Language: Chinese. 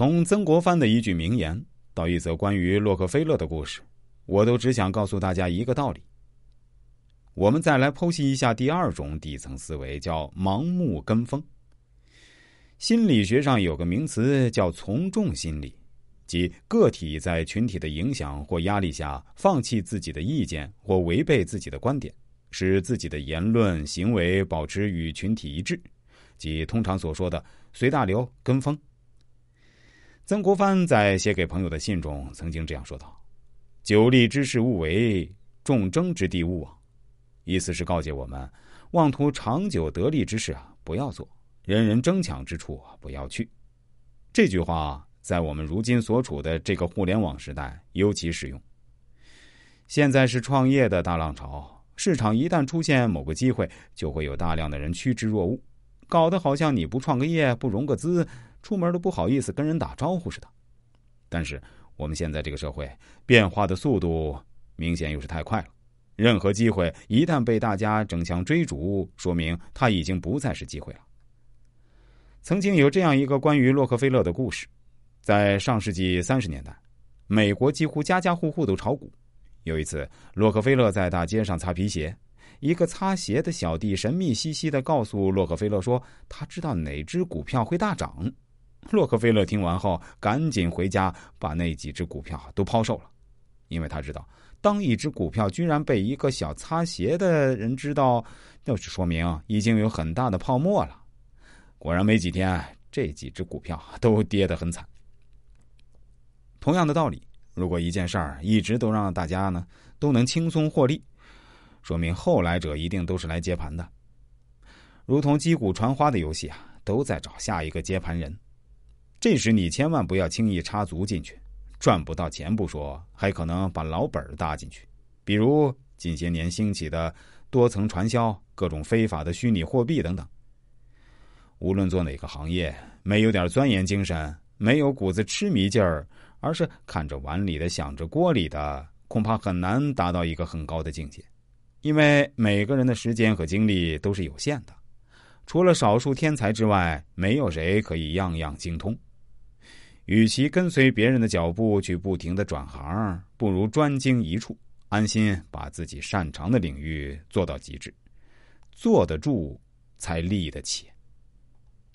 从曾国藩的一句名言到一则关于洛克菲勒的故事，我都只想告诉大家一个道理。我们再来剖析一下第二种底层思维，叫盲目跟风。心理学上有个名词叫从众心理，即个体在群体的影响或压力下，放弃自己的意见或违背自己的观点，使自己的言论行为保持与群体一致，即通常所说的随大流、跟风。曾国藩在写给朋友的信中曾经这样说道：“久立之事勿为，众争之地勿往。”意思是告诫我们，妄图长久得利之事啊，不要做；人人争抢之处不要去。这句话在我们如今所处的这个互联网时代尤其适用。现在是创业的大浪潮，市场一旦出现某个机会，就会有大量的人趋之若鹜，搞得好像你不创个业、不融个资，出门都不好意思跟人打招呼似的。但是我们现在这个社会变化的速度明显又是太快了。任何机会一旦被大家争相追逐，说明它已经不再是机会了。曾经有这样一个关于洛克菲勒的故事，在上世纪三十年代，美国几乎家家户户都炒股。有一次，洛克菲勒在大街上擦皮鞋，一个擦鞋的小弟神秘兮兮的告诉洛克菲勒说：“他知道哪只股票会大涨。”洛克菲勒听完后，赶紧回家把那几只股票都抛售了，因为他知道。当一只股票居然被一个小擦鞋的人知道，那就说明已经有很大的泡沫了。果然没几天，这几只股票都跌得很惨。同样的道理，如果一件事儿一直都让大家呢都能轻松获利，说明后来者一定都是来接盘的。如同击鼓传花的游戏啊，都在找下一个接盘人。这时你千万不要轻易插足进去。赚不到钱不说，还可能把老本搭进去，比如近些年兴起的多层传销、各种非法的虚拟货币等等。无论做哪个行业，没有点钻研精神，没有股子痴迷劲儿，而是看着碗里的想着锅里的，恐怕很难达到一个很高的境界。因为每个人的时间和精力都是有限的，除了少数天才之外，没有谁可以样样精通。与其跟随别人的脚步去不停的转行，不如专精一处，安心把自己擅长的领域做到极致，坐得住才立得起。